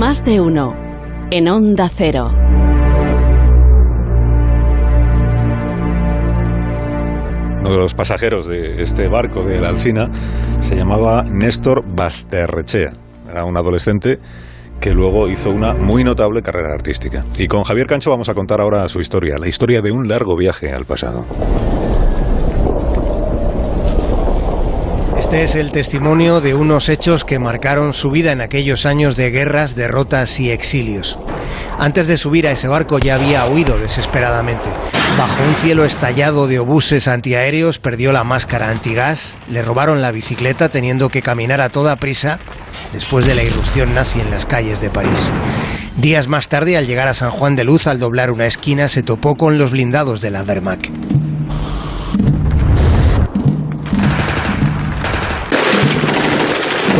Más de uno. En Onda Cero. Uno de los pasajeros de este barco de la Alsina se llamaba Néstor Basterrechea. Era un adolescente que luego hizo una muy notable carrera artística. Y con Javier Cancho vamos a contar ahora su historia, la historia de un largo viaje al pasado. Este es el testimonio de unos hechos que marcaron su vida en aquellos años de guerras, derrotas y exilios. Antes de subir a ese barco ya había huido desesperadamente. Bajo un cielo estallado de obuses antiaéreos perdió la máscara antigás, le robaron la bicicleta teniendo que caminar a toda prisa después de la irrupción nazi en las calles de París. Días más tarde, al llegar a San Juan de Luz, al doblar una esquina, se topó con los blindados de la Wehrmacht.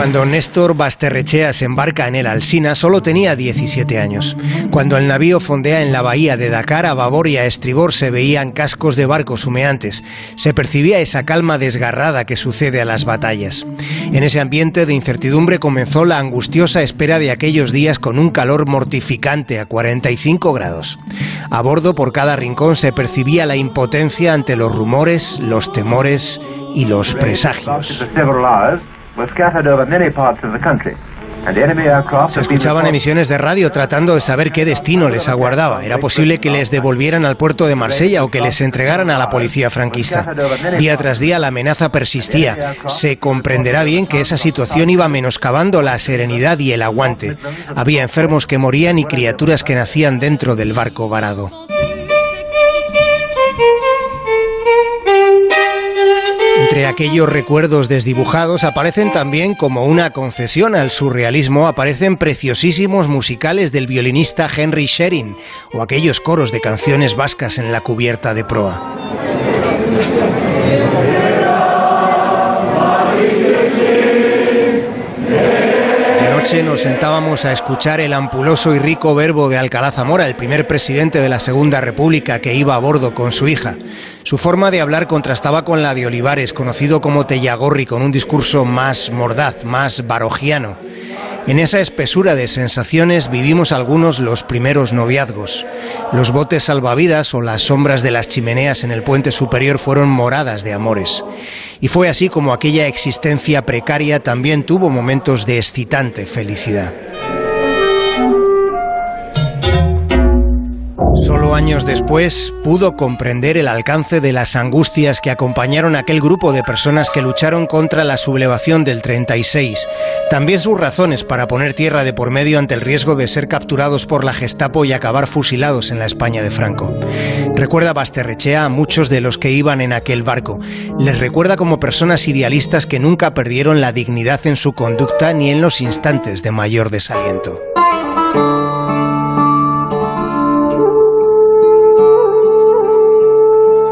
Cuando Néstor Basterrechea se embarca en el Alsina, solo tenía 17 años. Cuando el navío fondea en la bahía de Dakar, a babor y a estribor se veían cascos de barcos humeantes. Se percibía esa calma desgarrada que sucede a las batallas. En ese ambiente de incertidumbre comenzó la angustiosa espera de aquellos días con un calor mortificante a 45 grados. A bordo, por cada rincón, se percibía la impotencia ante los rumores, los temores y los presagios. Se escuchaban emisiones de radio tratando de saber qué destino les aguardaba. Era posible que les devolvieran al puerto de Marsella o que les entregaran a la policía franquista. Día tras día la amenaza persistía. Se comprenderá bien que esa situación iba menoscabando la serenidad y el aguante. Había enfermos que morían y criaturas que nacían dentro del barco varado. Entre aquellos recuerdos desdibujados aparecen también como una concesión al surrealismo, aparecen preciosísimos musicales del violinista Henry Sherin o aquellos coros de canciones vascas en la cubierta de proa. Noche nos sentábamos a escuchar el ampuloso y rico verbo de Alcalá Zamora, el primer presidente de la Segunda República que iba a bordo con su hija. Su forma de hablar contrastaba con la de Olivares, conocido como Tellagorri, con un discurso más mordaz, más barogiano. En esa espesura de sensaciones vivimos algunos los primeros noviazgos. Los botes salvavidas o las sombras de las chimeneas en el puente superior fueron moradas de amores. Y fue así como aquella existencia precaria también tuvo momentos de excitante felicidad. Años después pudo comprender el alcance de las angustias que acompañaron a aquel grupo de personas que lucharon contra la sublevación del 36, también sus razones para poner tierra de por medio ante el riesgo de ser capturados por la Gestapo y acabar fusilados en la España de Franco. Recuerda Basterrechea a muchos de los que iban en aquel barco. Les recuerda como personas idealistas que nunca perdieron la dignidad en su conducta ni en los instantes de mayor desaliento.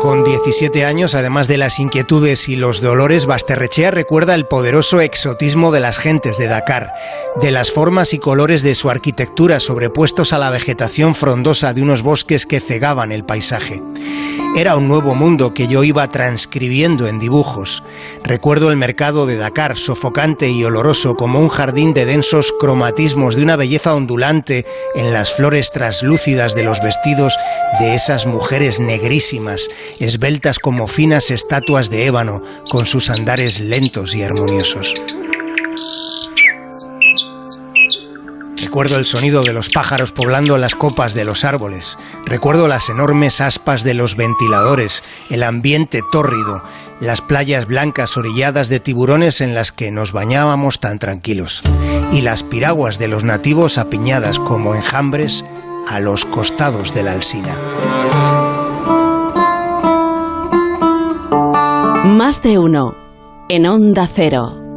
Con 17 años, además de las inquietudes y los dolores, Basterrechea recuerda el poderoso exotismo de las gentes de Dakar, de las formas y colores de su arquitectura sobrepuestos a la vegetación frondosa de unos bosques que cegaban el paisaje. Era un nuevo mundo que yo iba transcribiendo en dibujos. Recuerdo el mercado de Dakar, sofocante y oloroso como un jardín de densos cromatismos de una belleza ondulante en las flores traslúcidas de los vestidos de esas mujeres negrísimas, esbeltas como finas estatuas de ébano, con sus andares lentos y armoniosos. Recuerdo el sonido de los pájaros poblando las copas de los árboles. Recuerdo las enormes aspas de los ventiladores, el ambiente tórrido, las playas blancas orilladas de tiburones en las que nos bañábamos tan tranquilos. Y las piraguas de los nativos apiñadas como enjambres a los costados de la alsina. Más de uno en Onda Cero.